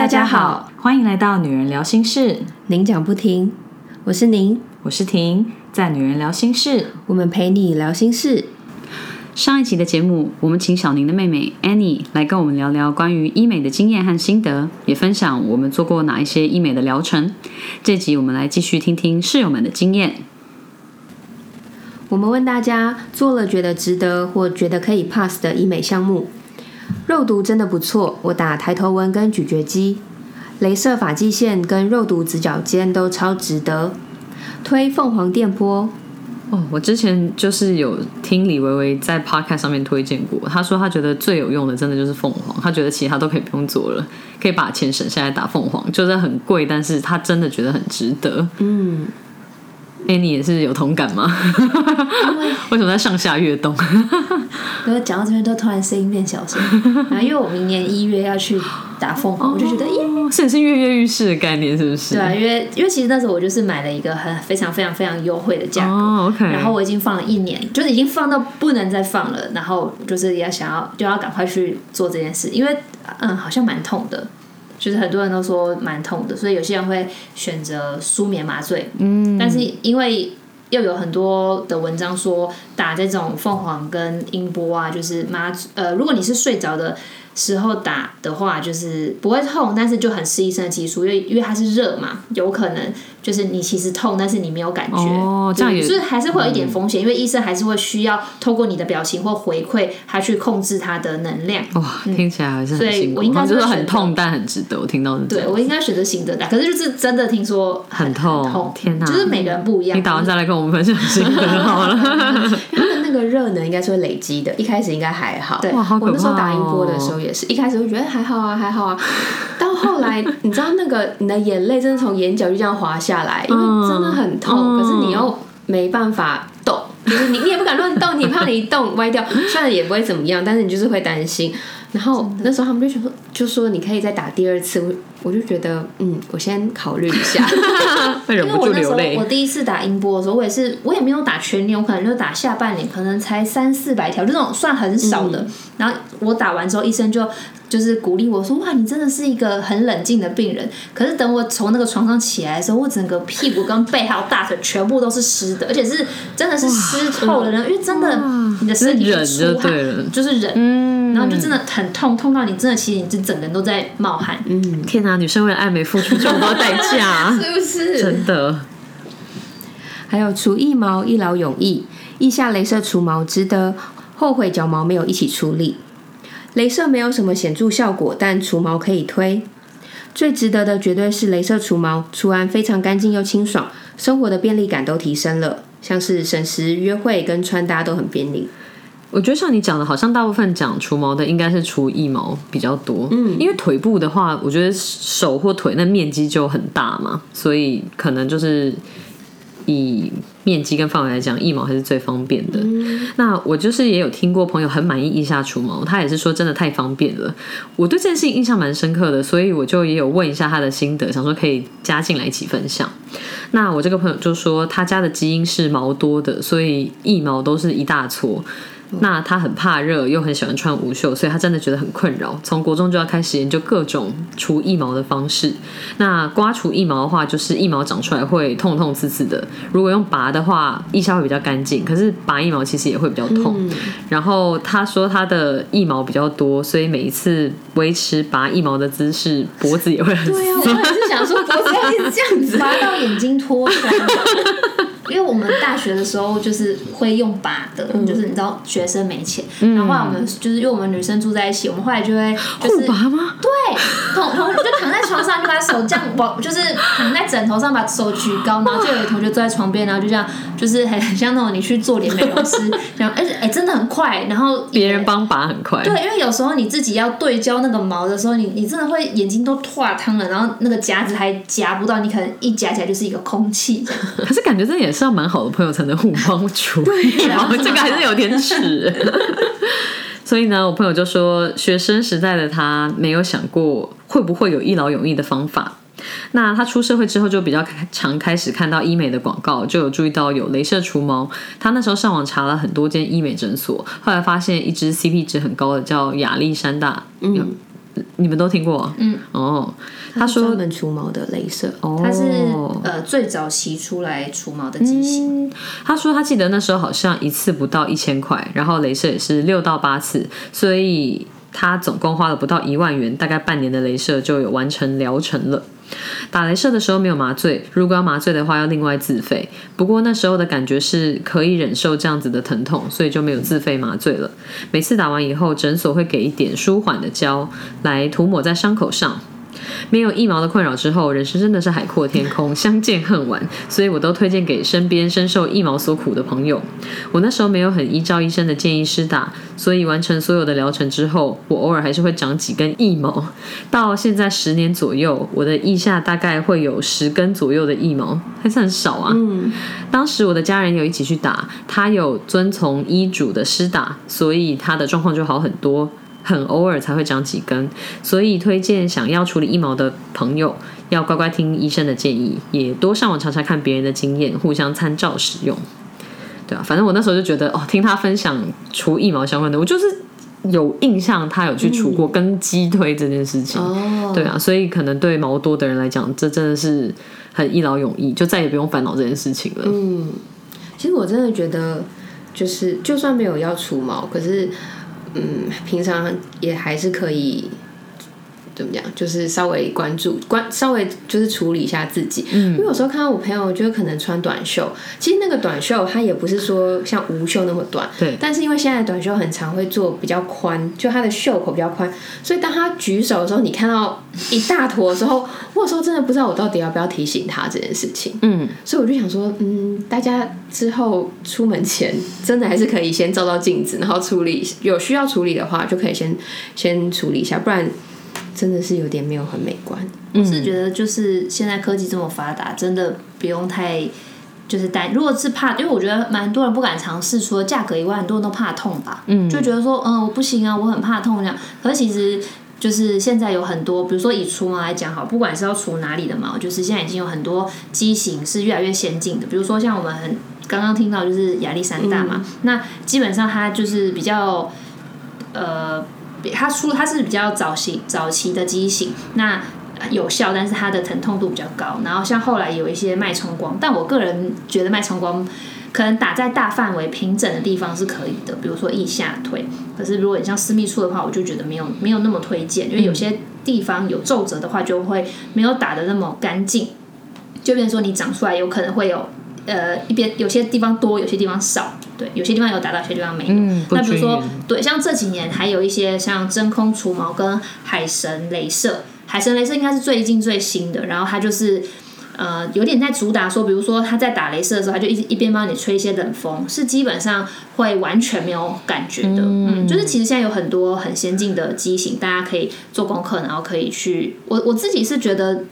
大家好，欢迎来到女人聊心事，您讲不停，我是您，我是婷，在女人聊心事，我们陪你聊心事。上一期的节目，我们请小宁的妹妹 Annie 来跟我们聊聊关于医美的经验和心得，也分享我们做过哪一些医美的疗程。这集我们来继续听听室友们的经验。我们问大家做了觉得值得或觉得可以 pass 的医美项目，肉毒真的不错，我打抬头纹跟咀嚼肌，镭射发际线跟肉毒直角肩都超值得，推凤凰电波。哦，我之前就是有听李维维在 podcast 上面推荐过，他说他觉得最有用的真的就是凤凰，他觉得其他都可以不用做了，可以把钱省下来打凤凰，就是很贵，但是他真的觉得很值得。嗯，哎，你也是有同感吗？为什么在上下跃动？然后讲到这边，都突然声音变小声。然后因为我明年一月要去打凤凰，我就觉得耶，这也是跃跃欲试的概念，是不是？对啊，因为因为其实那时候我就是买了一个很非常非常非常优惠的价格，哦，OK。然后我已经放了一年，就是已经放到不能再放了，然后就是也想要就要赶快去做这件事，因为嗯好像蛮痛的，就是很多人都说蛮痛的，所以有些人会选择舒眠麻醉，嗯，但是因为又有很多的文章说打这种凤凰跟音波啊，就是麻呃，如果你是睡着的时候打的话，就是不会痛，但是就很吃医生的技术，因为因为它是热嘛，有可能就是你其实痛，但是你没有感觉，哦这样也是还是会有一点风险，因为医生还是会需要透过你的表情或回馈，他去控制他的能量。哇，听起来还是所以很辛苦，我应该就是很痛，但很值得。我听到是这样对我应该选择醒着打，可是就是真的听说很痛痛，天哪就是每个人不一样。你打完再来跟我们分享心得好了。那个热能，应该是会累积的，一开始应该还好。对，好、哦！我那时候打音波的时候也是，一开始会觉得还好啊，还好啊，到后来你知道那个你的眼泪真的从眼角就这样滑下来，因为真的很痛，可是你又没办法动，你你也不敢乱动，你怕你一动歪掉，虽然也不会怎么样，但是你就是会担心。然后那时候他们就说，就说你可以再打第二次，我我就觉得嗯，我先考虑一下。会忍不因为我那时流泪我。第一次打音波的时候，我也是我也没有打全年，我可能就打下半年，可能才三四百条，就那种算很少的。然后我打完之后，医生就就是鼓励我说：“哇，你真的是一个很冷静的病人。”可是等我从那个床上起来的时候，我整个屁股跟背还有大腿全部都是湿的，而且是真的是湿透的人，因为真的你的身体忍就出汗对了就是忍，嗯，然后就真的很痛，痛到你真的其实你这整个人都在冒汗。嗯，天哪，女生为了爱美付出这么多代价，是不是？真的。还有除腋毛一劳永逸，腋下镭射除毛值得，后悔脚毛没有一起处理。镭射没有什么显著效果，但除毛可以推。最值得的绝对是镭射除毛，除完非常干净又清爽，生活的便利感都提升了，像是省时、约会跟穿搭都很便利。我觉得像你讲的，好像大部分讲除毛的应该是除腋毛比较多，嗯，因为腿部的话，我觉得手或腿那面积就很大嘛，所以可能就是以面积跟范围来讲，腋毛还是最方便的。那我就是也有听过朋友很满意腋下除毛，他也是说真的太方便了。我对这件事情印象蛮深刻的，所以我就也有问一下他的心得，想说可以加进来一起分享。那我这个朋友就说，他家的基因是毛多的，所以腋毛都是一大撮。那他很怕热，又很喜欢穿无袖，所以他真的觉得很困扰。从国中就要开始研究各种除腋毛的方式。那刮除腋毛的话，就是腋毛长出来会痛痛刺刺的。如果用拔的话，腋下会比较干净，可是拔腋毛其实也会比较痛。然后他说他的腋毛比较多，所以每一次维持拔腋毛的姿势，脖子也会很对啊，我也是想说，脖子要一直这样子。拔到眼睛脱。因为我们大学的时候就是会用拔的，就是你知道学生没钱，然后后来我们就是因为我们女生住在一起，我们后来就会就是拔吗？对，同同就躺在床上，就把手这样往，就是躺在枕头上，把手举高，然后就有同学坐在床边，然后就这样，就是很很像那种你去做脸美容师，这样，而且哎真的很快，然后别人帮拔很快。对，因为有时候你自己要对焦那个毛的时候，你你真的会眼睛都化汤了，然后那个夹子还夹不到，你可能一夹起来就是一个空气。可是感觉这也是要蛮好的朋友才能互帮处理，啊这个还是有点耻。所以呢，我朋友就说，学生时代的他没有想过会不会有一劳永逸的方法。那他出社会之后，就比较常开始看到医美的广告，就有注意到有镭射除毛。他那时候上网查了很多间医美诊所，后来发现一支 CP 值很高的叫亚历山大，嗯，你们都听过？嗯，哦，他说专门除毛的镭射，哦，它是呃最早期出来除毛的机型，他说他记得那时候好像一次不到一千块，然后镭射也是六到八次，所以他总共花了不到一万元，大概半年的镭射就有完成疗程了。打镭射的时候没有麻醉，如果要麻醉的话要另外自费。不过那时候的感觉是可以忍受这样子的疼痛，所以就没有自费麻醉了。每次打完以后，诊所会给一点舒缓的胶来涂抹在伤口上。没有腋毛的困扰之后，人生真的是海阔天空，相见恨晚。所以我都推荐给身边深受腋毛所苦的朋友。我那时候没有很依照医生的建议施打，所以完成所有的疗程之后，我偶尔还是会长几根疫毛。到现在十年左右，我的腋下大概会有十根左右的疫毛，还是很少啊。嗯，当时我的家人有一起去打，他有遵从医嘱的施打，所以他的状况就好很多。很偶尔才会长几根，所以推荐想要处理一毛的朋友要乖乖听医生的建议，也多上网查查看别人的经验，互相参照使用。对啊，反正我那时候就觉得哦，听他分享除腋毛相关的，我就是有印象，他有去除过跟鸡推这件事情。哦，对啊，所以可能对毛多的人来讲，这真的是很一劳永逸，就再也不用烦恼这件事情了。嗯，其实我真的觉得，就是就算没有要除毛，可是。嗯，平常也还是可以怎么讲，就是稍微关注关，稍微就是处理一下自己。嗯，因为有时候看到我朋友，就可能穿短袖，其实那个短袖它也不是说像无袖那么短，对。但是因为现在短袖很长，会做比较宽，就它的袖口比较宽，所以当他举手的时候，你看到一大坨的时候，我有时候真的不知道我到底要不要提醒他这件事情。嗯，所以我就想说，嗯，大家之后出门前真的还是可以先照照镜子，然后处理有需要处理的话，就可以先先处理一下，不然真的是有点没有很美观。我是觉得就是现在科技这么发达，真的不用太就是担。如果是怕，因为我觉得蛮多人不敢尝试，除了价格以外，很多人都怕痛吧。嗯，就觉得说，嗯，我不行啊，我很怕痛这样。可是其实就是现在有很多，比如说以除毛来讲，好，不管是要除哪里的毛，就是现在已经有很多机型是越来越先进的。比如说像我们很刚刚听到就是亚历山大嘛，那基本上它就是比较呃。它出它是比较早期早期的畸形，那有效，但是它的疼痛度比较高。然后像后来有一些脉冲光，但我个人觉得脉冲光可能打在大范围平整的地方是可以的，比如说腋下腿。可是如果你像私密处的话，我就觉得没有没有那么推荐，因为有些地方有皱褶的话，就会没有打的那么干净，就变成说你长出来有可能会有。呃，一边有些地方多，有些地方少，对，有些地方有打到，有些地方没有。那比如说，对，像这几年还有一些像真空除毛跟海神镭射，海神镭射应该是最近最新的，然后它就是呃有点在主打说，比如说他在打镭射的时候，他就一一边帮你吹一些冷风，是基本上会完全没有感觉的。嗯，就是其实现在有很多很先进的机型，大家可以做功课，然后可以去。我我自己是觉得。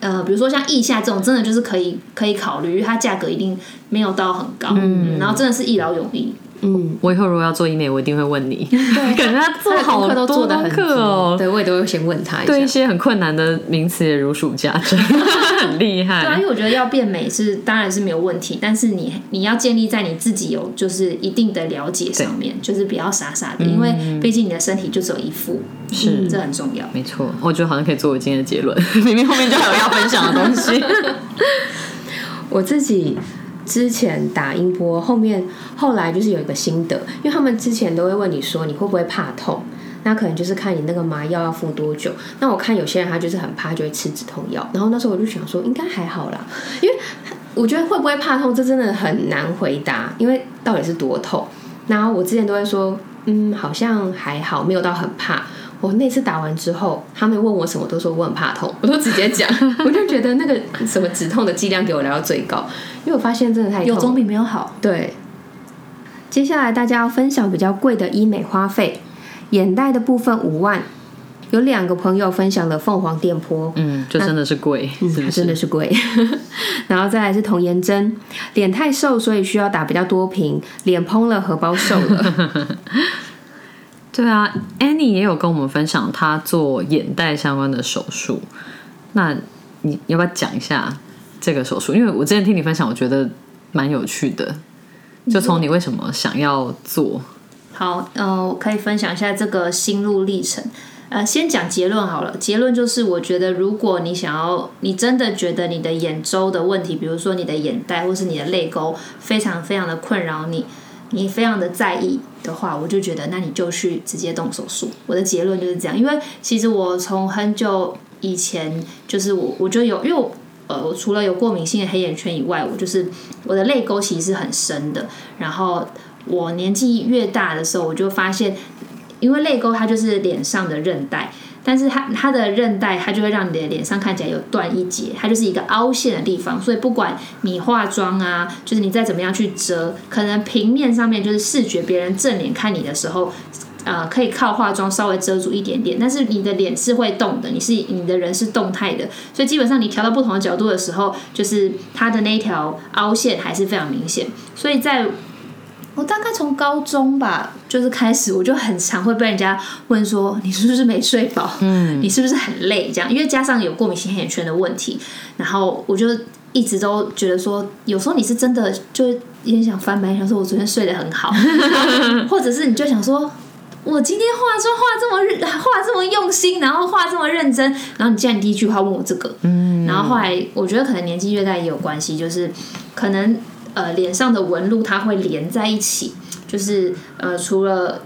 呃，比如说像腋下这种，真的就是可以可以考虑，它价格一定没有到很高，嗯，然后真的是一劳永逸。嗯，我以后如果要做医美，我一定会问你。对，感觉他做好多做的很课哦。对，我也都会先问他一下。对一些很困难的名词也如数家珍，很厉害。对啊，因为我觉得要变美是当然是没有问题，但是你你要建立在你自己有就是一定的了解上面，就是不要傻傻的，因为毕竟你的身体就只有一副，是这很重要。没错，我觉得好像可以作为今天的结论，明明后面就还有要分享的东西。我自己。之前打音波，后面后来就是有一个心得，因为他们之前都会问你说你会不会怕痛，那可能就是看你那个麻药要敷多久。那我看有些人他就是很怕，就会吃止痛药。然后那时候我就想说应该还好啦，因为我觉得会不会怕痛，这真的很难回答，因为到底是多痛。然后我之前都会说，嗯，好像还好，没有到很怕。我那次打完之后，他们问我什么，都说我很怕痛，我都直接讲，我就觉得那个什么止痛的剂量给我来到最高，因为我发现真的太有总比没有好。对，接下来大家要分享比较贵的医美花费，眼袋的部分五万，有两个朋友分享了凤凰电波，嗯，就真的是贵，嗯，真的是贵。然后再来是童颜针，脸太瘦，所以需要打比较多瓶，脸嘭了，荷包瘦了。对啊，Annie 也有跟我们分享她做眼袋相关的手术，那你要不要讲一下这个手术？因为我之前听你分享，我觉得蛮有趣的。就从你为什么想要做？好，呃，我可以分享一下这个心路历程。呃，先讲结论好了。结论就是，我觉得如果你想要，你真的觉得你的眼周的问题，比如说你的眼袋或是你的泪沟，非常非常的困扰你，你非常的在意的话，我就觉得那你就去直接动手术。我的结论就是这样，因为其实我从很久以前就是我我就有，因为我呃，我除了有过敏性的黑眼圈以外，我就是我的泪沟其实是很深的。然后我年纪越大的时候，我就发现。因为泪沟它就是脸上的韧带，但是它它的韧带它就会让你的脸上看起来有断一截，它就是一个凹陷的地方。所以不管你化妆啊，就是你再怎么样去遮，可能平面上面就是视觉别人正脸看你的时候，呃，可以靠化妆稍微遮住一点点，但是你的脸是会动的，你是你的人是动态的，所以基本上你调到不同的角度的时候，就是它的那条凹陷还是非常明显。所以在我大概从高中吧，就是开始，我就很常会被人家问说，你是不是没睡饱？嗯，你是不是很累？这样，因为加上有过敏性黑眼圈的问题，然后我就一直都觉得说，有时候你是真的就有点想翻白，想说我昨天睡得很好，或者是你就想说，我今天化妆化这么化这么用心，然后化这么认真，然后你竟然第一句话问我这个，嗯，然后后来我觉得可能年纪越大也有关系，就是可能。呃，脸上的纹路它会连在一起，就是呃，除了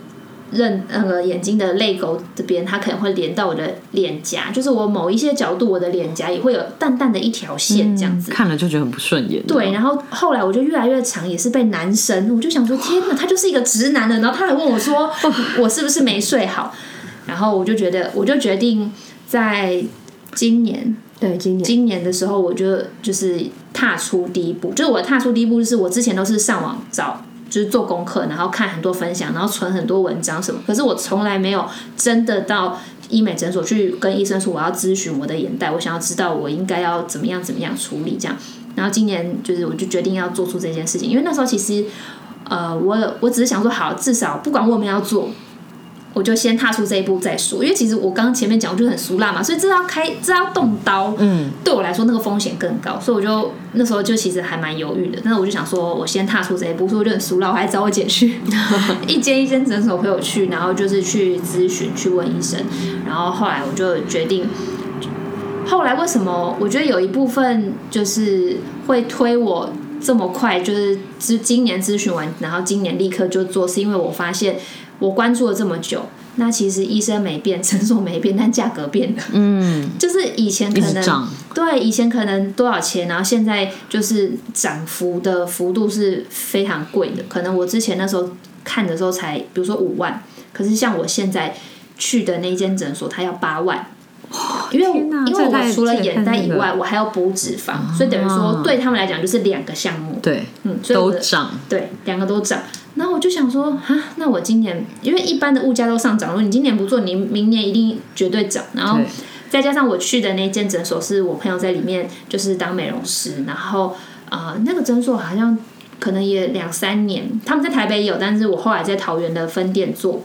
认那个眼睛的泪沟这边，它可能会连到我的脸颊，就是我某一些角度，我的脸颊也会有淡淡的一条线这样子，看了就觉得很不顺眼。对，然后后来我就越来越长，也是被男生，我就想说，天哪，他就是一个直男的，然后他还问我说，我是不是没睡好？然后我就觉得，我就决定在今年。对，今年今年的时候，我就就是踏出第一步，就是我踏出第一步，就是我之前都是上网找，就是做功课，然后看很多分享，然后存很多文章什么，可是我从来没有真的到医美诊所去跟医生说我要咨询我的眼袋，我想要知道我应该要怎么样怎么样处理这样。然后今年就是我就决定要做出这件事情，因为那时候其实呃，我我只是想说，好，至少不管我们要做。我就先踏出这一步再说，因为其实我刚刚前面讲，我就很俗辣嘛，所以这要开，这要动刀，嗯，对我来说那个风险更高，所以我就那时候就其实还蛮犹豫的。但是我就想说，我先踏出这一步，所以我就很俗辣，我还找我姐去 一间一间诊所陪我去，然后就是去咨询，去问医生，然后后来我就决定，后来为什么我觉得有一部分就是会推我这么快，就是咨今年咨询完，然后今年立刻就做，是因为我发现。我关注了这么久，那其实医生没变，诊所没变，但价格变了。嗯，就是以前可能对以前可能多少钱，然后现在就是涨幅的幅度是非常贵的。可能我之前那时候看的时候才，比如说五万，可是像我现在去的那间诊所，它要八万。因为因为我除了眼袋以外，我还要补脂肪，所以等于说对他们来讲就是两个项目。对，嗯，都涨，对，两个都涨。然后我就想说，啊，那我今年因为一般的物价都上涨，如果你今年不做，你明年一定绝对涨。然后再加上我去的那间诊所是我朋友在里面就是当美容师，然后啊那个诊所好像可能也两三年，他们在台北有，但是我后来在桃园的分店做。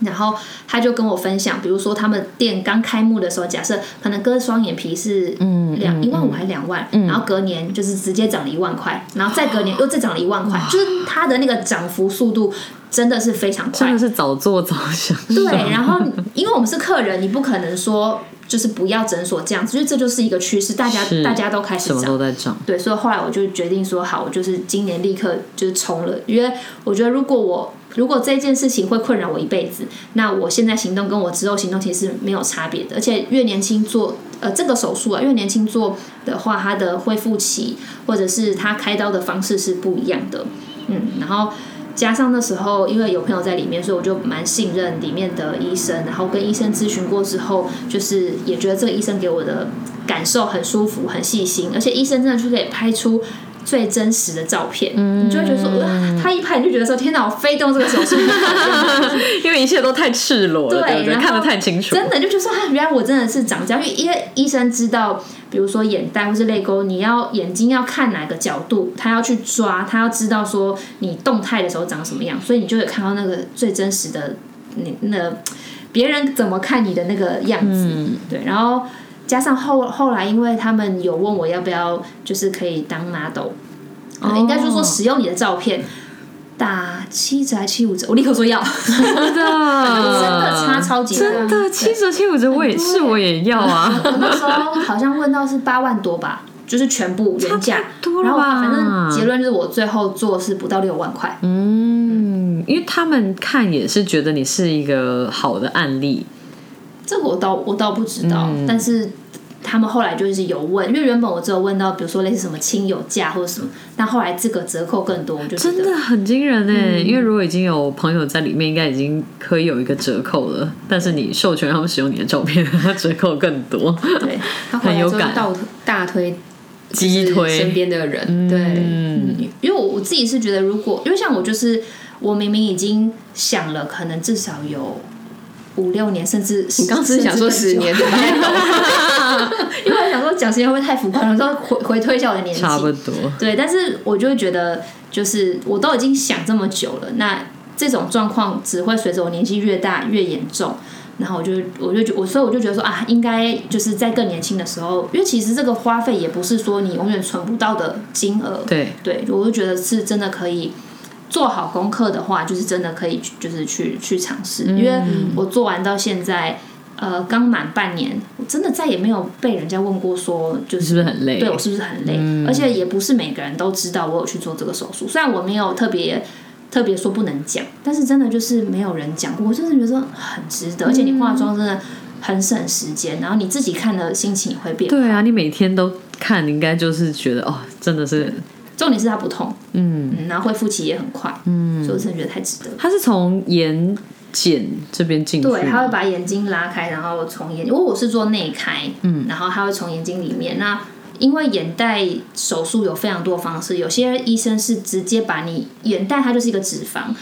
然后他就跟我分享，比如说他们店刚开幕的时候，假设可能割双眼皮是两一万五还两万，然后隔年就是直接涨了一万块，然后再隔年 又再涨了一万块，就是它的那个涨幅速度真的是非常快，真的是早做早享对，然后因为我们是客人，你不可能说就是不要诊所这样子，因为这就是一个趋势，大家大家都开始什么都在涨。对，所以后来我就决定说好，我就是今年立刻就是冲了，因为我觉得如果我。如果这件事情会困扰我一辈子，那我现在行动跟我之后行动其实是没有差别的。而且越年轻做呃这个手术啊，越年轻做的话，它的恢复期或者是他开刀的方式是不一样的。嗯，然后加上那时候因为有朋友在里面，所以我就蛮信任里面的医生。然后跟医生咨询过之后，就是也觉得这个医生给我的感受很舒服、很细心，而且医生真的就可以拍出。最真实的照片，你就会觉得说，他一拍你就觉得说，天哪，我非动这个手术，因为一切都太赤裸了，对对？看得太清楚，真的就觉得说，原来我真的是长这样，因为因为医生知道，比如说眼袋或是泪沟，你要眼睛要看哪个角度，他要去抓，他要知道说你动态的时候长什么样，所以你就会看到那个最真实的你那别人怎么看你的那个样子，对，然后。加上后后来，因为他们有问我要不要，就是可以当 model，应该就是说使用你的照片，打七折还七五折，我立刻说要，真的？真的差超级多。真的？七折七五折，我也是我也要啊。我那时候好像问到是八万多吧，就是全部原价，然后多了吧。反正结论就是我最后做是不到六万块。嗯，因为他们看也是觉得你是一个好的案例，这个我倒我倒不知道，但是他们后来就是有问，因为原本我只有问到，比如说类似什么亲友价或者什么，但后来这个折扣更多，我就觉真的很惊人哎！因为如果已经有朋友在里面，应该已经可以有一个折扣了。但是你授权他们使用你的照片，折扣更多。对，很有感倒大推激推身边的人，对，嗯，因为我我自己是觉得，如果因为像我就是我明明已经想了，可能至少有五六年，甚至你刚只是想说十年？因为我想说讲时间会不会太浮夸了，说回回推一下我的年纪，差不多。对，但是我就会觉得，就是我都已经想这么久了，那这种状况只会随着我年纪越大越严重。然后我就我就觉我所以我就觉得说啊，应该就是在更年轻的时候，因为其实这个花费也不是说你永远存不到的金额。对，对，我就觉得是真的可以做好功课的话，就是真的可以就是去去尝试，因为我做完到现在。呃，刚满半年，我真的再也没有被人家问过说，就是是不是很累对我是不是很累？而且也不是每个人都知道我有去做这个手术，虽然我没有特别特别说不能讲，但是真的就是没有人讲过，我真的觉得很值得，而且你化妆真的很省时间，然后你自己看的心情也会变。对啊，你每天都看，你应该就是觉得哦，真的是，重点是它不痛，嗯，嗯，然后恢复期也很快，嗯，所以我真的觉得太值得。它是从眼睑这边进对，他会把眼睛拉开，然后从眼，因为我是做内开，嗯，然后它会从眼睛里面。那因为眼袋手术有非常多方式，有些医生是直接把你眼袋，它就是一个脂肪，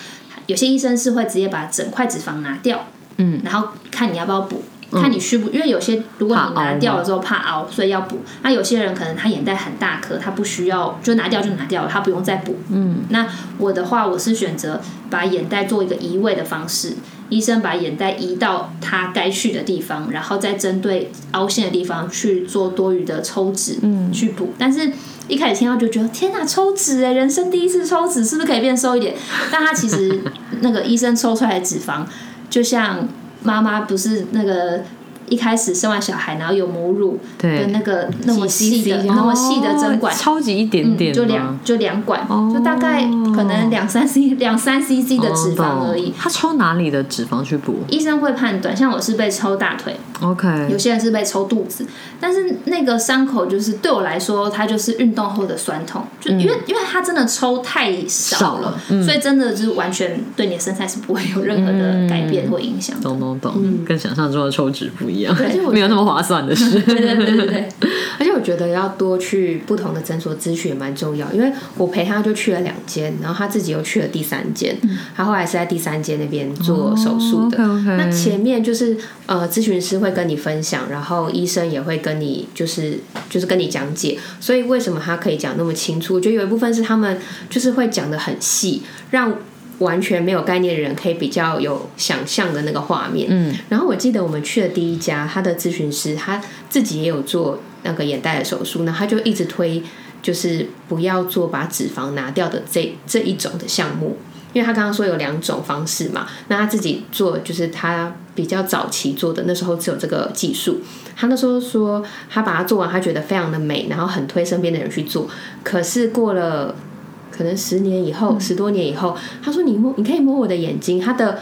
有些医生是会直接把整块脂肪拿掉，嗯，然后看你要不要补。看你需不，因为有些如果你拿掉了之后怕凹，所以要补。那有些人可能他眼袋很大颗，他不需要，就拿掉就拿掉了，他不用再补。嗯，那我的话，我是选择把眼袋做一个移位的方式，医生把眼袋移到它该去的地方，然后再针对凹陷的地方去做多余的抽脂，嗯，去补。但是一开始听到就觉得天哪，抽脂哎，人生第一次抽脂，是不是可以变瘦一点？但他其实 那个医生抽出来的脂肪，就像妈妈不是那个。一开始生完小孩，然后有母乳的那个那么细的、那么细的针管，哦超级一点点嗯，就两就两管，就大概可能两三 c 两三 cc 的脂肪而已。哦。他抽哪里的脂肪去补？医生会判断，像我是被抽大腿，？OK，有些人是被抽肚子，但是那个伤口就是对我来说，它就是运动后的酸痛，就因为、因为它真的抽太少少了了，所以真的就是完全对你的身材是不会有任何的改变或影响的。懂懂懂，跟想象中的抽脂不一样而且我，没有那么划算的事。对对对对对，而且我觉得要多去不同的诊所咨询也蛮重要，因为我陪他就去了两间，然后他自己又去了第三间，他后来是在第三间那边做手术的。那前面就是呃，咨询师会跟你分享，然后医生也会跟你就是就是跟你讲解，所以为什么他可以讲那么清楚？我觉得有一部分是他们就是会讲的很细，让。完全没有概念的人可以比较有想象的那个画面，嗯，然后我记得我们去的第一家，他的咨询师他自己也有做那个眼袋的手术，那他就一直推就是不要做把脂肪拿掉的这这一种的项目，因为他刚刚说有两种方式嘛，那他自己做就是他比较早期做的，那时候只有这个技术。他那时候说他把它做完，他觉得非常的美，然后很推身边的人去做。可是过了可能十年以后，十多年以后，他说你摸，你可以摸我的眼睛，他的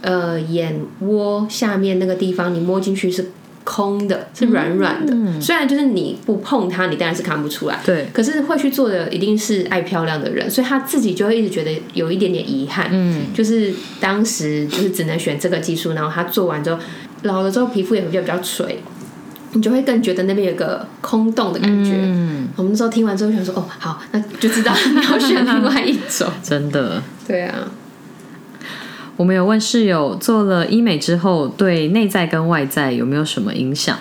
呃眼窝下面那个地方，你摸进去是。空的，是软软的。虽然就是你不碰它，你当然是看不出来。对，可是会去做的一定是爱漂亮的人，所以他自己就会一直觉得有一点点遗憾。嗯，就是当时就是只能选这个技术，然后他做完之后，老了之后皮肤也会比较比较垂，你就会更觉得那边有个空洞的感觉。嗯，我们那时候听完之后想说，哦，好，那就知道你要选另外一种。真的。对啊，我们有问室友做了医美之后，对内在跟外在有没有什么影响？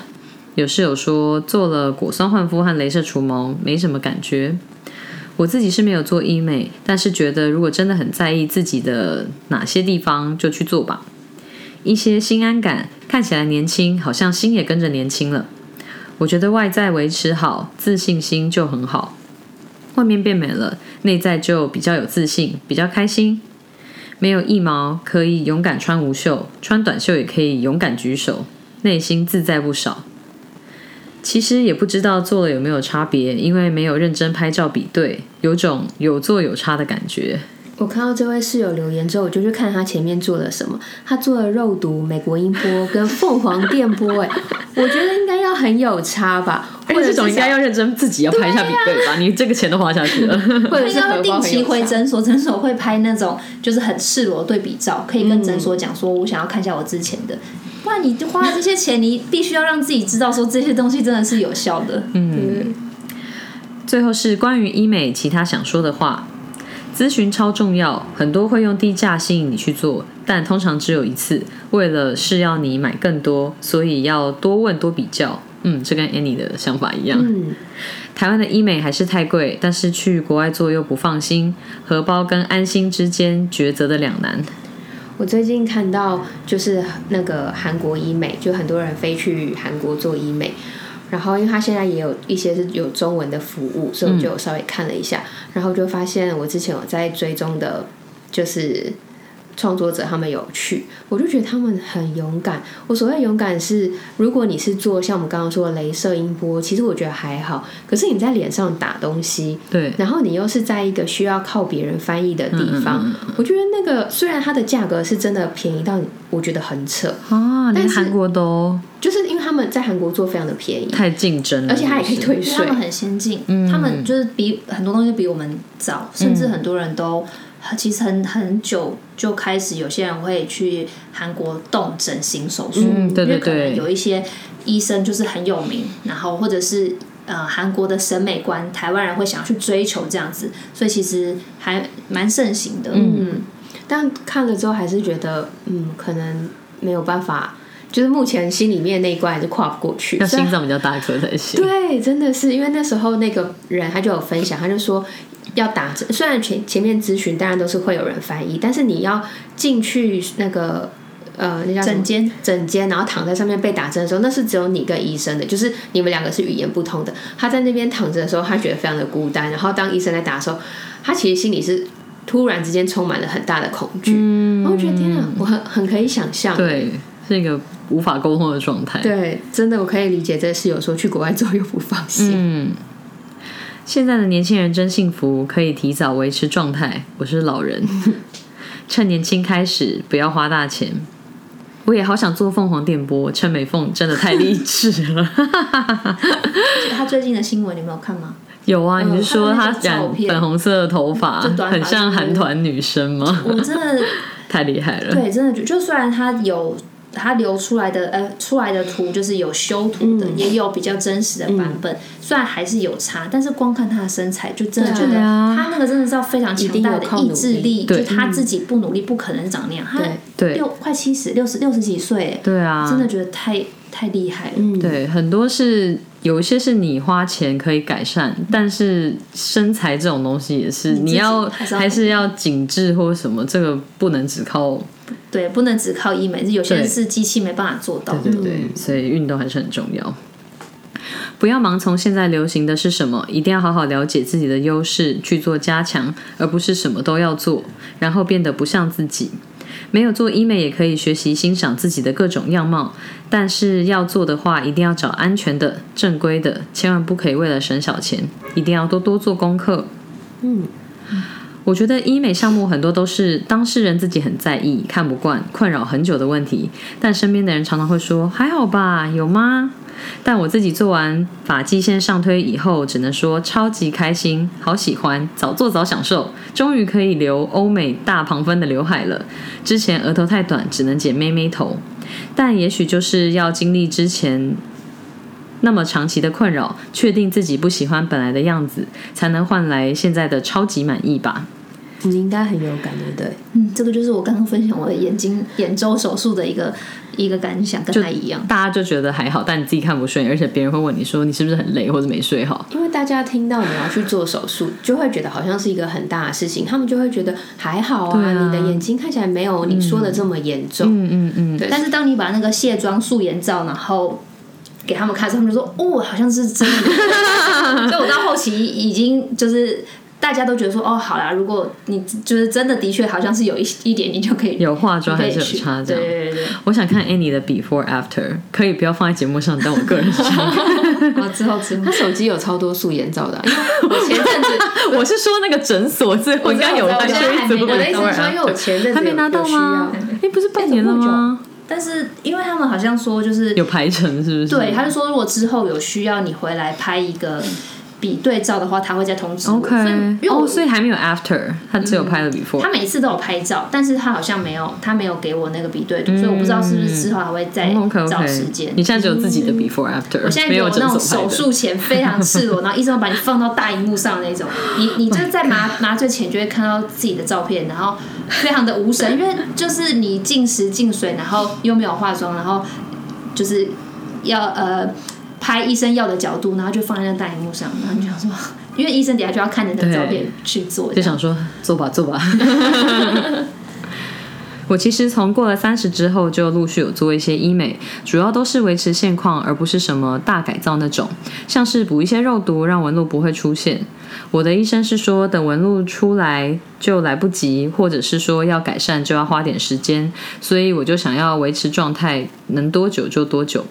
有室友说做了果酸焕肤和镭射除毛没什么感觉。我自己是没有做医美，但是觉得如果真的很在意自己的哪些地方，就去做吧。一些心安感，看起来年轻，好像心也跟着年轻了。我觉得外在维持好，自信心就很好。外面变美了，内在就比较有自信，比较开心。没有一毛，可以勇敢穿无袖，穿短袖也可以勇敢举手，内心自在不少。其实也不知道做了有没有差别，因为没有认真拍照比对，有种有做有差的感觉。我看到这位室友留言之后，我就去看他前面做了什么。他做了肉毒、美国音波跟凤凰电波，哎，我觉得应该要很有差吧。而且这种应该要认真自己要拍一下比对吧？你这个钱都花下去了。或者是要定期回。诊所，诊所会拍那种就是很赤裸对比照，可以跟诊所讲说，我想要看一下我之前的。不然你花了这些钱，你必须要让自己知道说这些东西真的是有效的。嗯，最后是关于医美其他想说的话。咨询超重要，很多会用低价吸引你去做，但通常只有一次。为了是要你买更多，所以要多问多比较。嗯，这跟 Annie 的想法一样。嗯，台湾的医美还是太贵，但是去国外做又不放心，荷包跟安心之间抉择的两难。我最近看到就是那个韩国医美，就很多人飞去韩国做医美。然后，因为他现在也有一些是有中文的服务，所以我就稍微看了一下，然后就发现我之前有在追踪的，就是创作者他们有去，我就觉得他们很勇敢。我所谓勇敢是，如果你是做像我们刚刚说的镭射音波，其实我觉得还好。可是你在脸上打东西，对，然后你又是在一个需要靠别人翻译的地方，我觉得那个虽然它的价格是真的便宜到我觉得很扯啊，连韩国都就是因为他们在韩国做非常的便宜，太竞争了，而且它也可以退税他们。很先进，他们就是比很多东西比我们早，甚至很多人都其实很很久就开始，有些人会去韩国动整形手术，嗯对对因为可能对有一些医生就是很有名，然后或者是呃韩国的审美观，台湾人会想要去追求这样子，所以其实还蛮盛行的。嗯，但看了之后还是觉得，嗯，可能没有办法，就是目前心里面那一关还是跨不过去。要心脏比较大颗才行。对，真的是因为那时候那个人他就有分享，他就说要打针，虽然前前面咨询当然都是会有人翻译，但是你要进去那个呃那叫什么整间整间，然后躺在上面被打针的时候，那是只有你跟医生的，就是你们两个是语言不通的。他在那边躺着的时候，他觉得非常的孤单，然后当医生在打的时候，他其实心里是突然之间充满了很大的恐惧，嗯我觉得天啊，我很很可以想象，对，是一个无法沟通的状态。对，真的我可以理解这室友说去国外之后又不放心。嗯，现在的年轻人真幸福，可以提早维持状态。我是老人，趁年轻开始，不要花大钱。我也好想做凤凰电波，陈美凤真的太励志了。他最近的新闻你没有看吗？有啊，你是说她染粉红色的头发很像韩团女生吗？我真的 太厉害了。对，真的就就虽然她有他流出来的呃出来的图就是有修图的，嗯。也有比较真实的版本，虽然还是有差，但是光看他的身材，就真的觉得他那个真的是要非常强大的意志力，就对他自己不努力不可能长那样。他对。对。六快七十六十六十几岁，哎对啊，真的觉得太太厉害了。嗯，对，很多是有一些是你花钱可以改善，但是身材这种东西也是你要还是要紧致或什么，这个不能只靠对，不能只靠医美，有些人是机器没办法做到。对对对，所以运动还是很重要。不要盲从现在流行的是什么，一定要好好了解自己的优势去做加强，而不是什么都要做，然后变得不像自己。没有做医美也可以学习欣赏自己的各种样貌，但是要做的话，一定要找安全的、正规的，千万不可以为了省小钱，一定要多多做功课。嗯，我觉得医美项目很多都是当事人自己很在意、看不惯、困扰很久的问题，但身边的人常常会说还好吧，有吗？但我自己做完发际线上推以后，只能说超级开心，好喜欢，早做早享受，终于可以留欧美大旁分的刘海了。之前额头太短，只能剪妹妹头，但也许就是要经历之前那么长期的困扰，确定自己不喜欢本来的样子，才能换来现在的超级满意吧。你应该很有感，对不对？嗯，这个就是我刚刚分享我的眼睛眼周手术的一个一个感想，跟他一样。大家就觉得还好，但你自己看不顺眼，而且别人会问你说你是不是很累或者没睡好。因为大家听到你要去做手术，就会觉得好像是一个很大的事情，他们就会觉得还好啊，啊你的眼睛看起来没有你说的这么严重。嗯嗯嗯，对但是当你把那个卸妆素颜照，然后给他们看，他们就说哦，好像是真的。所以我到后期已经就是大家都觉得说哦，好啦，如果你就是真的的确好像是有一一点，你就可以有化妆还是有差这样。对对对我想看 Annie 的 before after，可以不要放在节目上，但我个人想看。对，哦之后之后他手机有超多素颜照的啊、因为 我前阵子我是说那个诊所，所以我应该有在我知道追一组我现在还没我的意思是说，因为我。前阵子还没拿到吗要？哎，不是半年了吗？但是因为他们好像说就是有排程是不是？对，他就说如果之后有需要你回来拍一个比对照的话，他会再通知我。OK，哦，所以还没有 after，他只有拍了 before。他每次都有拍照，但是他好像没有，他没有给我那个比对图，所以我不知道是不是之后还会再找时间。你现在只有自己的 before after，我现在没有有那种。手术前非常赤裸，然后医生会把你放到大荧幕上那种，你你就是在麻麻醉前就会看到自己的照片，然后非常的无神，因为就是你进食进水，然后又没有化妆，然后就是要呃拍医生要的角度，然后就放在那大荧幕上，然后你就想说，因为医生等下就要看着你的照片去做，就想说做吧做吧。我其实从过了三十之后，就陆续有做一些医美，主要都是维持现况，而不是什么大改造那种，像是补一些肉毒，让纹路不会出现。我的医生是说，等纹路出来就来不及，或者是说要改善就要花点时间，所以我就想要维持状态，能多久就多久。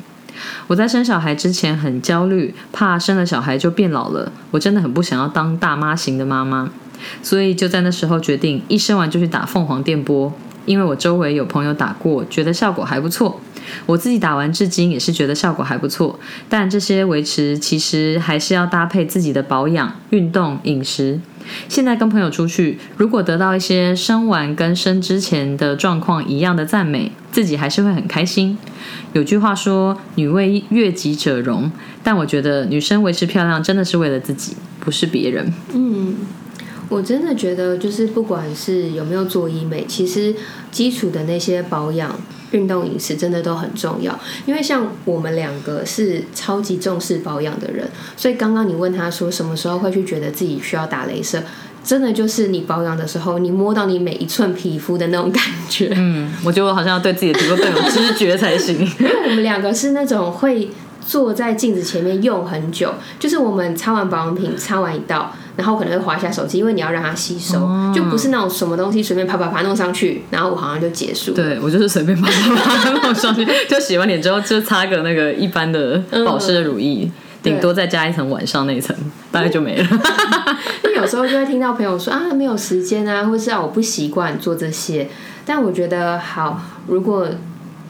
我在生小孩之前很焦虑，怕生了小孩就变老了，我真的很不想要当大妈型的妈妈。所以就在那时候决定，一生完就去打凤凰电波，因为我周围有朋友打过，觉得效果还不错。我自己打完至今也是觉得效果还不错，但这些维持其实还是要搭配自己的保养、运动、饮食。现在跟朋友出去，如果得到一些生完跟生之前的状况一样的赞美，自己还是会很开心。有句话说“女为悦己者容”，但我觉得女生维持漂亮真的是为了自己，不是别人。嗯我真的觉得，就是不管是有没有做医美，其实基础的那些保养、运动、饮食真的都很重要。因为像我们两个是超级重视保养的人，所以刚刚你问他说什么时候会去觉得自己需要打镭射，真的就是你保养的时候，你摸到你每一寸皮肤的那种感觉。嗯，我觉得我好像要对自己的皮肤更有知觉才行。因为我们两个是那种会坐在镜子前面用很久，就是我们擦完保养品，擦完一道，然后可能会滑一下手机，因为你要让它吸收，就不是那种什么东西随便啪啪啪弄上去，然后我好像就结束。对我就是随便啪啪啪弄上去，就洗完脸之后就擦个那个一般的保湿的乳液，顶多再加一层晚上那一层，大概就没了。因为有时候就会听到朋友说啊没有时间啊，或是啊我不习惯做这些，但我觉得好，如果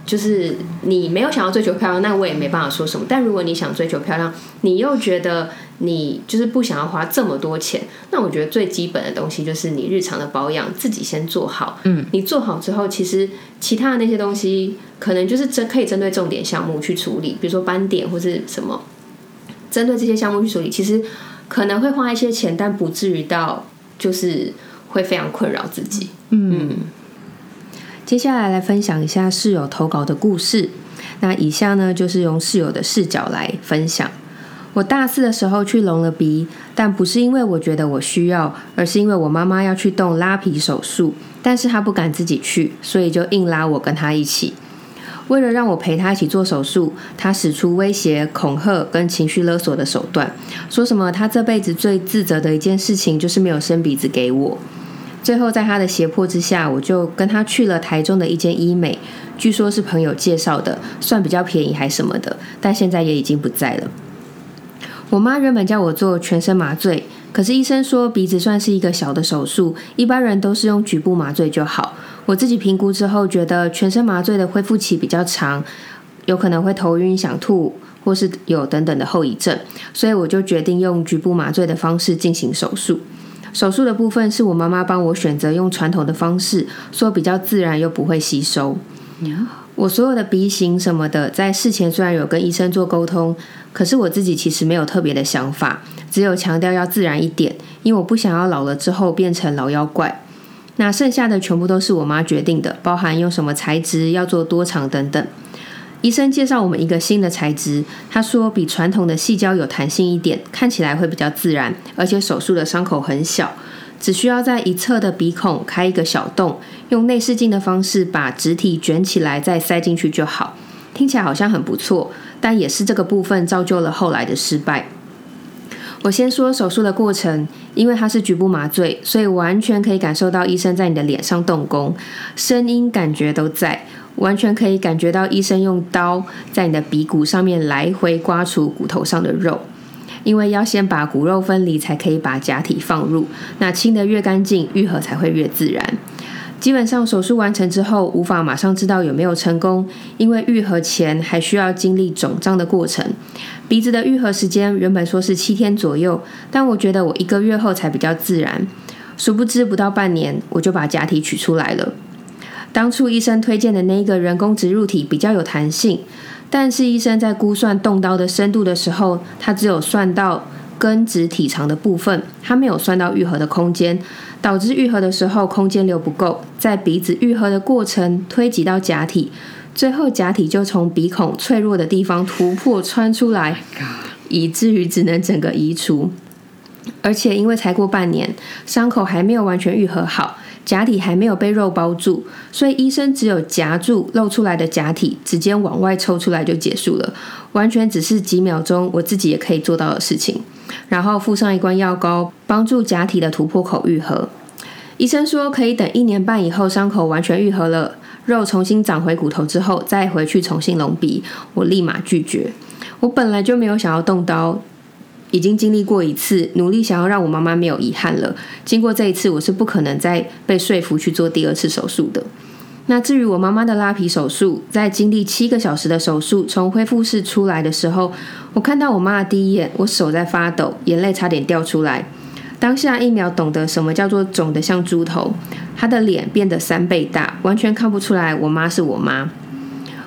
就是你没有想要追求漂亮，那我也没办法说什么。但如果你想追求漂亮，你又觉得你就是不想要花这么多钱，那我觉得最基本的东西就是你日常的保养自己先做好。嗯，你做好之后，其实其他的那些东西可能就是针可以针对重点项目去处理，比如说斑点或是什么，针对这些项目去处理，其实可能会花一些钱，但不至于到就是会非常困扰自己。嗯，接下来来分享一下室友投稿的故事。那以下呢，就是用室友的视角来分享。我大四的时候去隆了鼻，但不是因为我觉得我需要，而是因为我妈妈要去动拉皮手术，但是她不敢自己去，所以就硬拉我跟她一起。为了让我陪她一起做手术，她使出威胁、恐吓跟情绪勒索的手段，说什么她这辈子最自责的一件事情就是没有生鼻子给我。最后在他的胁迫之下，我就跟他去了台中的一间医美，据说是朋友介绍的，算比较便宜还什么的，但现在也已经不在了。我妈原本叫我做全身麻醉，可是医生说鼻子算是一个小的手术，一般人都是用局部麻醉就好。我自己评估之后，觉得全身麻醉的恢复期比较长，有可能会头晕、想吐，或是有等等的后遗症，所以我就决定用局部麻醉的方式进行手术。手术的部分是我妈妈帮我选择用传统的方式，说比较自然又不会吸收。我所有的鼻型什么的，在事前虽然有跟医生做沟通，可是我自己其实没有特别的想法，只有强调要自然一点，因为我不想要老了之后变成老妖怪。那剩下的全部都是我妈决定的，包含用什么材质、要做多长等等。医生介绍我们一个新的材质，他说比传统的细胶有弹性一点，看起来会比较自然，而且手术的伤口很小，只需要在一侧的鼻孔开一个小洞，用内视镜的方式把植体卷起来再塞进去就好。听起来好像很不错，但也是这个部分造就了后来的失败。我先说手术的过程，因为它是局部麻醉，所以完全可以感受到医生在你的脸上动工，声音感觉都在，完全可以感觉到医生用刀在你的鼻骨上面来回刮除骨头上的肉。因为要先把骨肉分离，才可以把假体放入。那清得越干净，愈合才会越自然。基本上手术完成之后，无法马上知道有没有成功，因为愈合前还需要经历肿胀的过程。鼻子的愈合时间原本说是七天左右，但我觉得我一个月后才比较自然。殊不知不到半年，我就把假体取出来了。当初医生推荐的那一个人工植入体比较有弹性。但是医生在估算动刀的深度的时候，他只有算到根植体长的部分，他没有算到愈合的空间，导致愈合的时候空间留不够，在鼻子愈合的过程推挤到假体，最后假体就从鼻孔脆弱的地方突破穿出来，以至于只能整个移除。而且因为才过半年，伤口还没有完全愈合好。假体还没有被肉包住，所以医生只有夹住露出来的假体，直接往外抽出来就结束了，完全只是几秒钟，我自己也可以做到的事情。然后附上一罐药膏，帮助假体的突破口愈合。医生说可以等一年半以后伤口完全愈合了，肉重新长回骨头之后再回去重新隆鼻。我立马拒绝，我本来就没有想要动刀。已经经历过一次，努力想要让我妈妈没有遗憾了。经过这一次，我是不可能再被说服去做第二次手术的。那至于我妈妈的拉皮手术，在经历七个小时的手术，从恢复室出来的时候，我看到我妈的第一眼，我手在发抖，眼泪差点掉出来。当下一秒懂得什么叫做肿得像猪头，她的脸变得三倍大，完全看不出来我妈是我妈。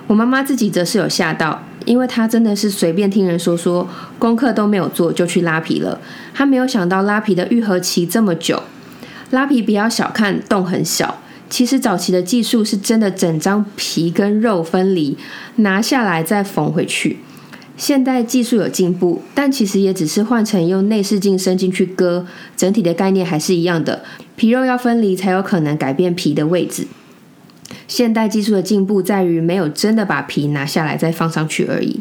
我妈妈自己则是有吓到。因为他真的是随便听人说说，功课都没有做就去拉皮了。他没有想到拉皮的愈合期这么久。拉皮不要小看，洞很小。其实早期的技术是真的整张皮跟肉分离，拿下来再缝回去。现代技术有进步，但其实也只是换成用内视镜伸进去割，整体的概念还是一样的。皮肉要分离才有可能改变皮的位置。现代技术的进步在于没有真的把皮拿下来再放上去而已。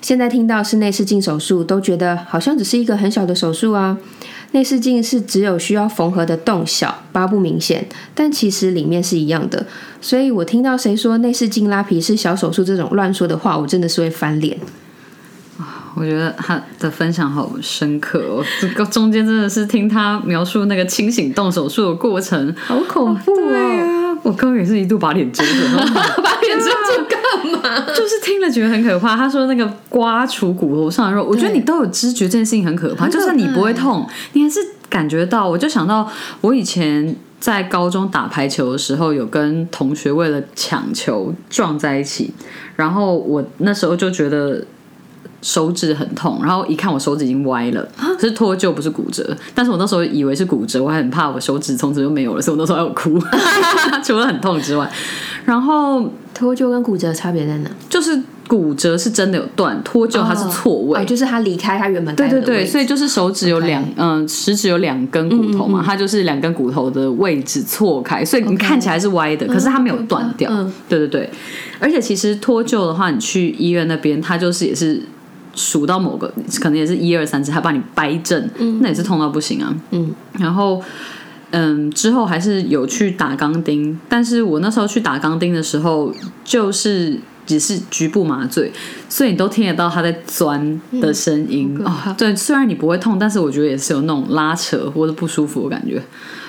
现在听到是内视镜手术，都觉得好像只是一个很小的手术啊。内视镜是只有需要缝合的洞小，疤不明显，但其实里面是一样的。所以我听到谁说内视镜拉皮是小手术这种乱说的话，我真的是会翻脸。我觉得他的分享好深刻哦，这 个中间真的是听他描述那个清醒动手术的过程，好恐怖哦。我刚刚也是一度把脸遮住，把脸遮住干嘛？就是听了觉得很可怕。他说那个刮除骨头上的肉，我觉得你都有知觉，这件事情很可怕。就算你不会痛，你还是感觉到。我就想到我以前在高中打排球的时候，有跟同学为了抢球撞在一起，然后我那时候就觉得。手指很痛，然后一看我手指已经歪了，是脱臼不是骨折。但是我那时候以为是骨折，我还很怕我手指从此就没有了，所以我那时候要哭，除了很痛之外。然后脱臼跟骨折差别在哪？就是骨折是真的有断，脱臼它是错位，就是它离开它原本对对对，所以就是手指有两嗯，食指有两根骨头嘛，它就是两根骨头的位置错开，所以你看起来是歪的，可是它没有断掉。对对对，而且其实脱臼的话，你去医院那边，它就是也是。数到某个可能也是一二三次，他把你掰正，那也是痛到不行啊。嗯，然后嗯之后还是有去打钢钉，但是我那时候去打钢钉的时候，就是只是局部麻醉，所以你都听得到他在钻的声音哦。对，虽然你不会痛，但是我觉得也是有那种拉扯或者不舒服的感觉。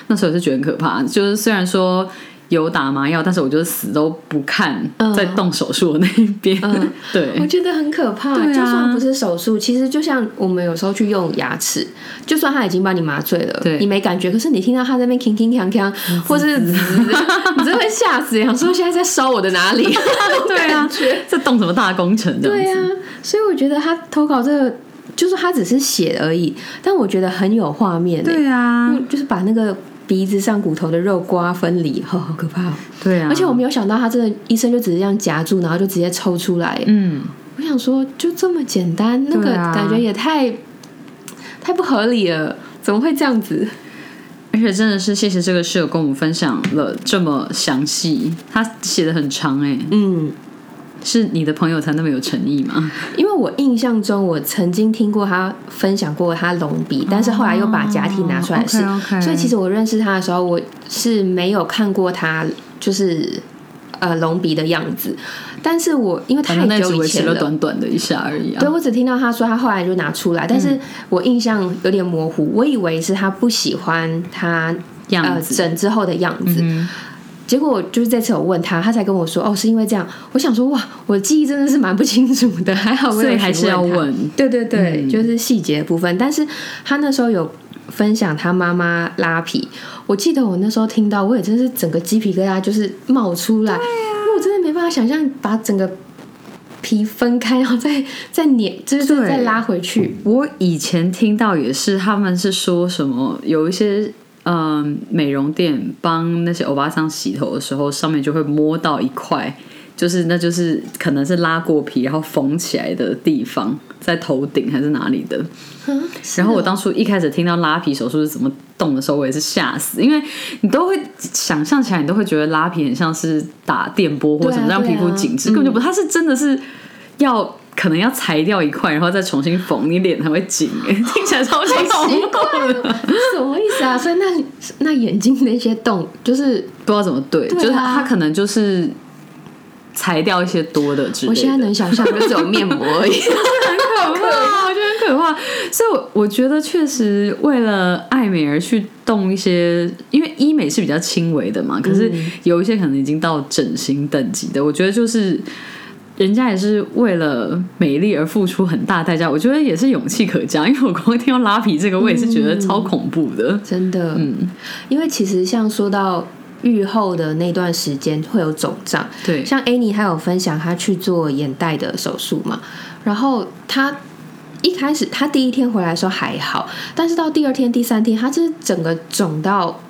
那时候是觉得很可怕，就是虽然说。有打麻药，但是我就是死都不看在动手术的那一边。对，我觉得很可怕。就算不是手术，其实就像我们有时候去用牙齿，就算他已经把你麻醉了，你没感觉，可是你听到他在那边铿铿锵锵，或是 你真会吓死，想说现在在烧我的哪里？对啊，在动什么大工程？对啊，所以我觉得他投稿这个，就是他只是写而已，但我觉得很有画面。对啊，就是把那个。鼻子上骨头的肉刮分离，好可怕！对啊，而且我没有想到，他真的医生就只是这样夹住，然后就直接抽出来。嗯，我想说，就这么简单，那个感觉也太太不合理了，怎么会这样子？而且真的是谢谢这个室友跟我们分享了这么详细，他写的很长哎。嗯，是你的朋友才那么有诚意吗？因为我印象中，我曾经听过他分享过他隆鼻，但是后来又把假体拿出来试，OK，OK。所以其实我认识他的时候，我是没有看过他就是呃隆鼻的样子，但是我因为太久以前了。短短的一下而已啊。对，我只听到他说他后来就拿出来，但是我印象有点模糊，我以为是他不喜欢他呃样子。整之后的样子。嗯结果就是这次我问他，他才跟我说，哦，是因为这样。我想说，哇，我记忆真的是蛮不清楚的，还好我以还是要问。对对对，嗯就是细节的部分。但是他那时候有分享他妈妈拉皮，我记得我那时候听到，我也真是整个鸡皮疙瘩就是冒出来，因为我真的没办法想象把整个皮分开，然后再 再粘，就是再拉回去。我以前听到也是，他们是说什么有一些嗯美容店帮那些欧巴桑洗头的时候，上面就会摸到一块，就是那就是可能是拉过皮然后缝起来的地方，在头顶还是哪里的。然后我当初一开始听到拉皮手术是怎么动的时候，我也是吓死，因为你都会想象起来，你都会觉得拉皮很像是打电波或者什么让皮肤紧致，根本就不，它是真的是要。可能要裁掉一块，然后再重新缝，你脸才会紧。哎，听起来超级恐奇怖的，什么意思啊？所以那那眼睛那些洞，就是不知道怎么对，就是它可能就是裁掉一些多的之类的。我现在能想象，就只有面膜而已。很可怕，我觉得很可怕。所以我，我觉得确实为了爱美而去动一些，因为医美是比较轻微的嘛，可是有一些可能已经到整形等级的，我觉得就是。人家也是为了美丽而付出很大代价，我觉得也是勇气可嘉。因为我光听到拉皮这个，我也是觉得超恐怖的。真的，嗯，因为其实像说到愈后的那段时间会有肿胀，对，像 Annie 她有分享她去做眼袋的手术嘛，然后她一开始她第一天回来的时候还好，但是到第二天、第三天，她就是整个肿到。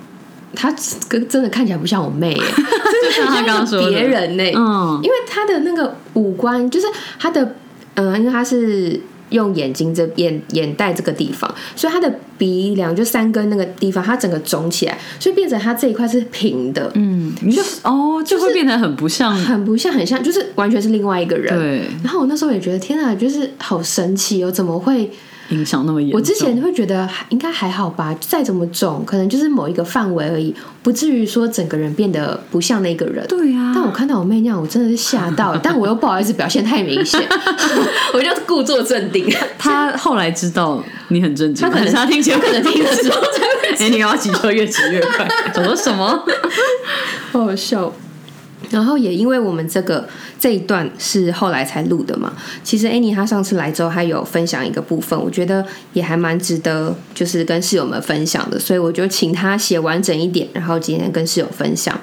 她跟真的看起来不像我妹耶，就像他刚刚说的，别人呢，嗯，因为她的那个五官，就是她的，嗯、因为她是用眼睛这眼眼袋这个地方，所以她的鼻梁就三根那个地方，它整个肿起来，所以变成她这一块是平的，嗯，你就哦，就会变得很不像，很不像，很像，就是完全是另外一个人。对，然后我那时候也觉得，天啊，就是好神奇哦，怎么会？影响那么严重。我之前会觉得还应该还好吧，再怎么肿，可能就是某一个范围而已，不至于说整个人变得不像那个人。对啊呀、但我看到我妹那样，我真的是吓到，但我又不好意思表现太明显，我就故作镇定。他后来知道你很震惊，他可能他听节目可能听的时候哎，你要骑车越骑越快，想说什么？好好笑。然后也因为我们这个这一段是后来才录的嘛，其实 Annie 她上次来之后，她有分享一个部分，我觉得也还蛮值得，就是跟室友们分享的，所以我就请她写完整一点，然后今天跟室友分享。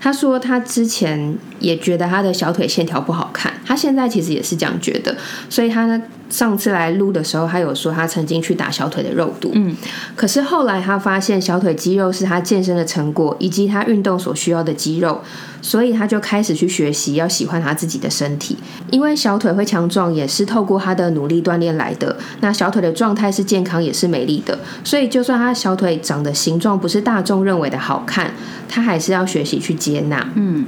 她说她之前也觉得她的小腿线条不好看，她现在其实也是这样觉得，所以他呢上次来录的时候，他有说他曾经去打小腿的肉毒，嗯，可是后来他发现小腿肌肉是他健身的成果，以及他运动所需要的肌肉。所以他就开始去学习，要喜欢他自己的身体，因为小腿会强壮，也是透过他的努力锻炼来的。那小腿的状态是健康，也是美丽的。所以，就算他小腿长的形状不是大众认为的好看，他还是要学习去接纳。嗯，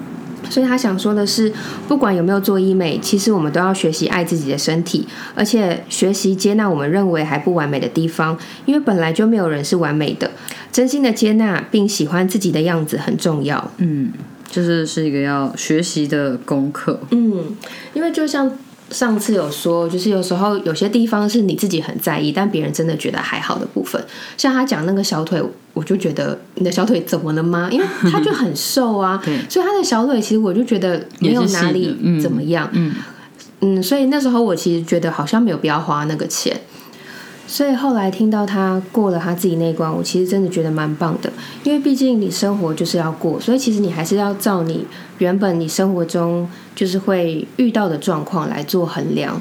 所以他想说的是，不管有没有做医美，其实我们都要学习爱自己的身体，而且学习接纳我们认为还不完美的地方，因为本来就没有人是完美的。真心的接纳并喜欢自己的样子很重要。嗯就是是一个要学习的功课。嗯，因为就像上次有说，就是有时候有些地方是你自己很在意，但别人真的觉得还好的部分。像他讲那个小腿，我就觉得你的小腿怎么了吗？因为他就很瘦啊，所以他的小腿其实我就觉得没有哪里嗯怎么样。嗯嗯，所以那时候我其实觉得好像没有必要花那个钱。所以后来听到他过了他自己那一关，我其实真的觉得蛮棒的，因为毕竟你生活就是要过，所以其实你还是要照你原本你生活中就是会遇到的状况来做衡量。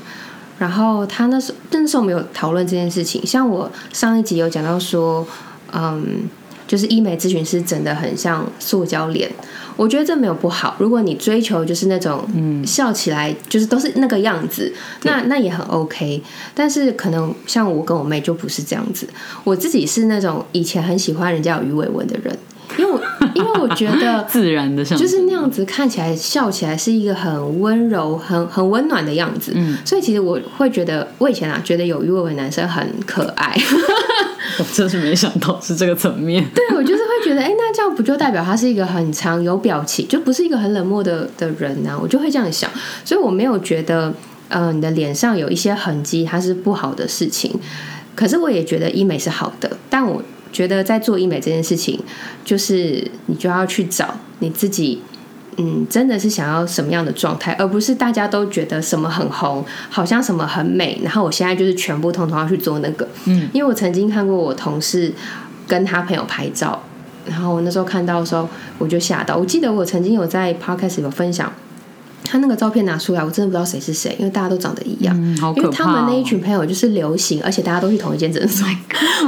然后他那时候那时候没有讨论这件事情，像我上一集有讲到说，嗯，就是医美咨询师整的很像塑胶脸，我觉得这没有不好。如果你追求就是那种，嗯，笑起来就是都是那个样子，那那也很 OK。但是可能像我跟我妹就不是这样子，我自己是那种以前很喜欢人家有鱼尾纹的人，因为我 因为我觉得 自然的像就是那样子看起来笑起来是一个很温柔、很很温暖的样子。嗯，所以其实我会觉得，我以前啊觉得有鱼尾纹男生很可爱。我真是没想到是这个层面。对，我就是会觉得，哎，那这样不就代表他是一个很长有表情，就不是一个很冷漠的的人呢？我就会这样想，所以我没有觉得，呃，你的脸上有一些痕迹，它是不好的事情。可是我也觉得医美是好的，但我觉得在做医美这件事情，就是你就要去找你自己。嗯，真的是想要什么样的状态，而不是大家都觉得什么很红，好像什么很美，然后我现在就是全部通通要去做那个。嗯，因为我曾经看过我同事跟他朋友拍照，然后我那时候看到的时候，我就吓到。我记得我曾经有在 podcast 有分享。他那个照片拿出来，我真的不知道谁是谁，因为大家都长得一样。因为他们那一群朋友就是流行，而且大家都去同一间诊所。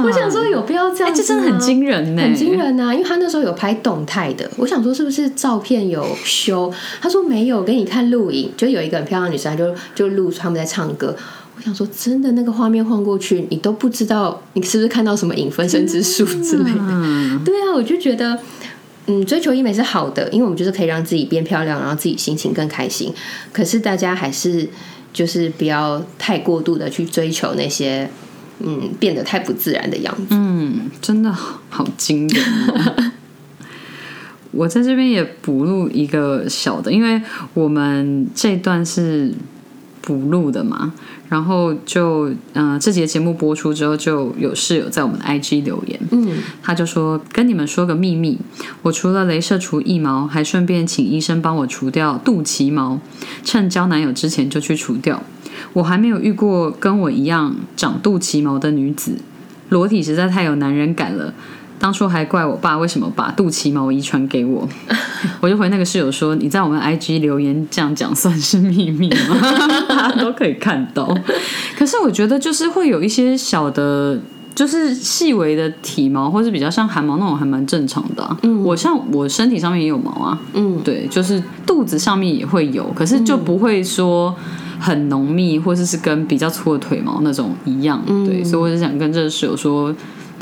我想说有必要这样？这真的很惊人呢，很惊人啊！因为他那时候有拍动态的，我想说是不是照片有修？他说没有，给你看录影，就有一个很漂亮的女生，就就录他们在唱歌。我想说真的，那个画面晃过去，你都不知道你是不是看到什么影分身之术之类的。对啊，我就觉得。嗯，追求医美是好的，因为我们就是可以让自己变漂亮，然后自己心情更开心。可是大家还是就是不要太过度的去追求那些嗯变得太不自然的样子。嗯，真的好惊人。我在这边也补录一个小的，因为我们这段是补录的嘛。然后就嗯，这节节目播出之后，就有室友在我们的 IG 留言，嗯，他就说跟你们说个秘密，我除了镭射除腋毛，还顺便请医生帮我除掉肚脐毛，趁交男友之前就去除掉。我还没有遇过跟我一样长肚脐毛的女子，裸体实在太有男人感了。当初还怪我爸为什么把肚脐毛遗传给我，我就回那个室友说：“你在我们 IG 留言这样讲算是秘密吗？大家都可以看到。可是我觉得就是会有一些小的，就是细微的体毛，或是比较像汗毛那种，还蛮正常的。嗯，我像我身体上面也有毛啊，嗯，对，就是肚子上面也会有，可是就不会说很浓密，或者是跟比较粗的腿毛那种一样。对，所以我就想跟这个室友说。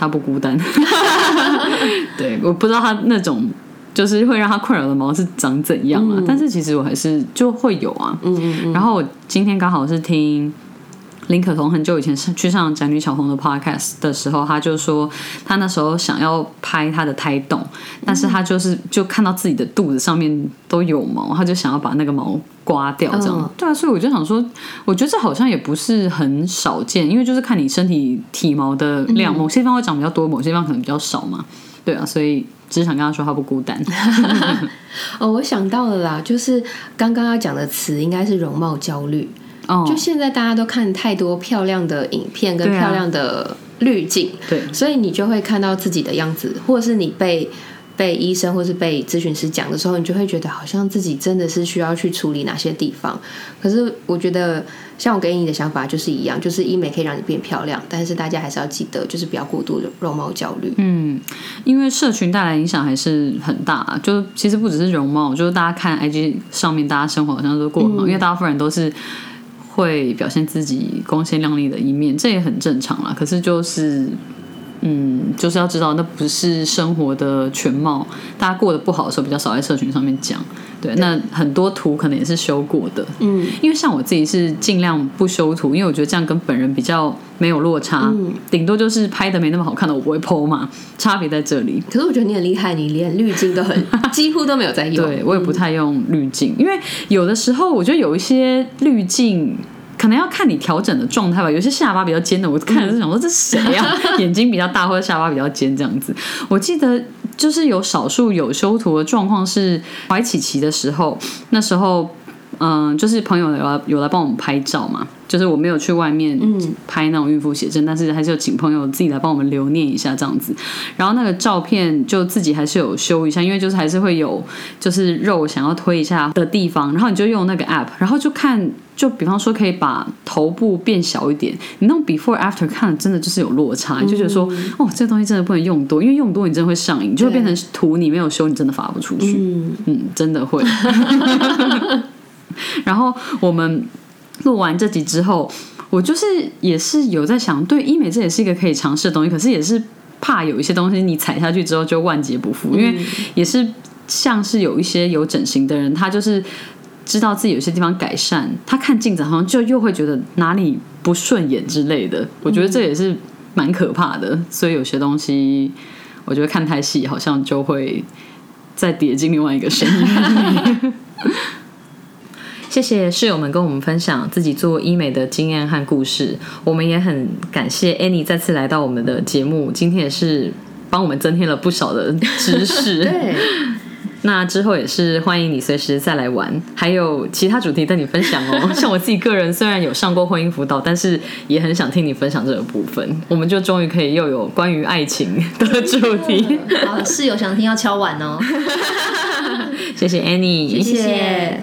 他不孤单，对，我不知道他那种就是会让他困扰的毛是长怎样啊？但是其实我还是就会有啊。嗯嗯嗯。然后我今天刚好是听林可彤很久以前是去上宅女小红的 podcast 的时候，他就说他那时候想要拍他的胎动，但是他就是就看到自己的肚子上面都有毛，他就想要把那个毛。刮掉这样，对啊，所以我就想说，我觉得这好像也不是很少见，因为就是看你身体体毛的量，某些地方会长比较多，某些地方可能比较少嘛，对啊，所以只是想跟他说他不孤单。哦，我想到了啦，就是刚刚要讲的词应该是容貌焦虑。哦，就现在大家都看太多漂亮的影片跟漂亮的滤镜，对，所以你就会看到自己的样子，或者是你被。被医生或是被咨询师讲的时候，你就会觉得好像自己真的是需要去处理哪些地方。可是我觉得，像我给你的想法就是一样，就是医美可以让你变漂亮，但是大家还是要记得，就是不要过度的容貌焦虑。嗯，因为社群带来影响还是很大。就其实不只是容貌，就是大家看 IG 上面，大家生活好像都过很好，因为大部分人都是会表现自己光鲜亮丽的一面，这也很正常啦。可是就是。嗯，就是要知道那不是生活的全貌。大家过得不好的时候，比较少在社群上面讲。对，那很多图可能也是修过的。嗯，因为像我自己是尽量不修图，因为我觉得这样跟本人比较没有落差。嗯，顶多就是拍的没那么好看的，我不会 PO 嘛。差别在这里。可是我觉得你很厉害，你连滤镜都很 几乎都没有在用。对我也不太用滤镜，因为有的时候我觉得有一些滤镜。可能要看你调整的状态吧，有些下巴比较尖的，我看着是想说这谁呀？眼睛比较大或者下巴比较尖这样子。我记得就是有少数有修图的状况是怀起琪的时候，那时候嗯，就是朋友有来有来帮我们拍照嘛。就是我没有去外面拍那种孕妇写真，但是还是有请朋友自己来帮我们留念一下这样子。然后那个照片就自己还是有修一下，因为就是还是会有就是肉想要推一下的地方。然后你就用那个 app，然后就看，就比方说可以把头部变小一点。你那种 before after 看真的就是有落差，你就觉得说哦，这个东西真的不能用多，因为用多你真的会上瘾，就会变成图你没有修，你真的发不出去。嗯，真的会。然后我们。录完这集之后，我就是也是有在想，对医美这也是一个可以尝试的东西，可是也是怕有一些东西你踩下去之后就万劫不复，因为也是像是有一些有整形的人，他就是知道自己有些地方改善，他看镜子好像就又会觉得哪里不顺眼之类的。我觉得这也是蛮可怕的，所以有些东西我觉得看太细，好像就会再跌进另外一个深渊。谢谢室友们跟我们分享自己做医美的经验和故事，我们也很感谢 Annie 再次来到我们的节目，今天也是帮我们增添了不少的知识。对，那之后也是欢迎你随时再来玩，还有其他主题跟你分享哦。像我自己个人虽然有上过婚姻辅导，但是也很想听你分享这个部分。我们就终于可以又有关于爱情的主题。好，室友想听要敲碗哦。谢谢 Annie，谢谢。